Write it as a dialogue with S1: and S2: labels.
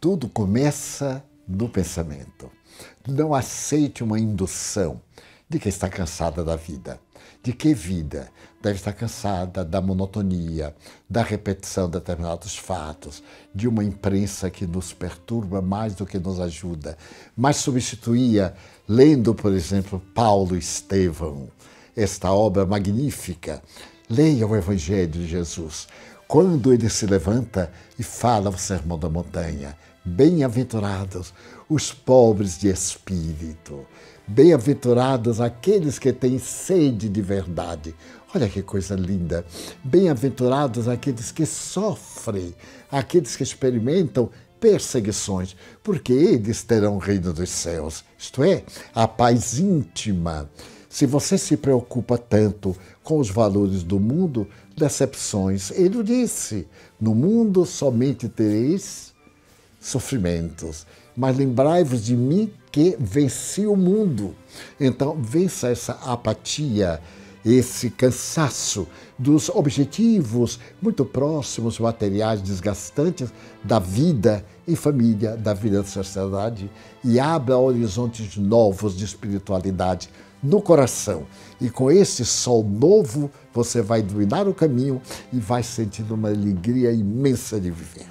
S1: Tudo começa no pensamento. Não aceite uma indução de que está cansada da vida. De que vida? Deve estar cansada da monotonia, da repetição de determinados fatos, de uma imprensa que nos perturba mais do que nos ajuda. Mas substituía, lendo, por exemplo, Paulo Estevão, esta obra magnífica. Leia o Evangelho de Jesus. Quando ele se levanta e fala o sermão da montanha, Bem-aventurados os pobres de espírito, bem-aventurados aqueles que têm sede de verdade. Olha que coisa linda! Bem-aventurados aqueles que sofrem, aqueles que experimentam perseguições, porque eles terão o reino dos céus, isto é, a paz íntima. Se você se preocupa tanto com os valores do mundo, decepções. Ele disse: no mundo somente tereis sofrimentos, mas lembrai-vos de mim que venci o mundo. Então, vença essa apatia, esse cansaço dos objetivos muito próximos, materiais desgastantes da vida em família, da vida da sociedade e abra horizontes novos de espiritualidade no coração. E com esse sol novo, você vai dominar o caminho e vai sentir uma alegria imensa de viver.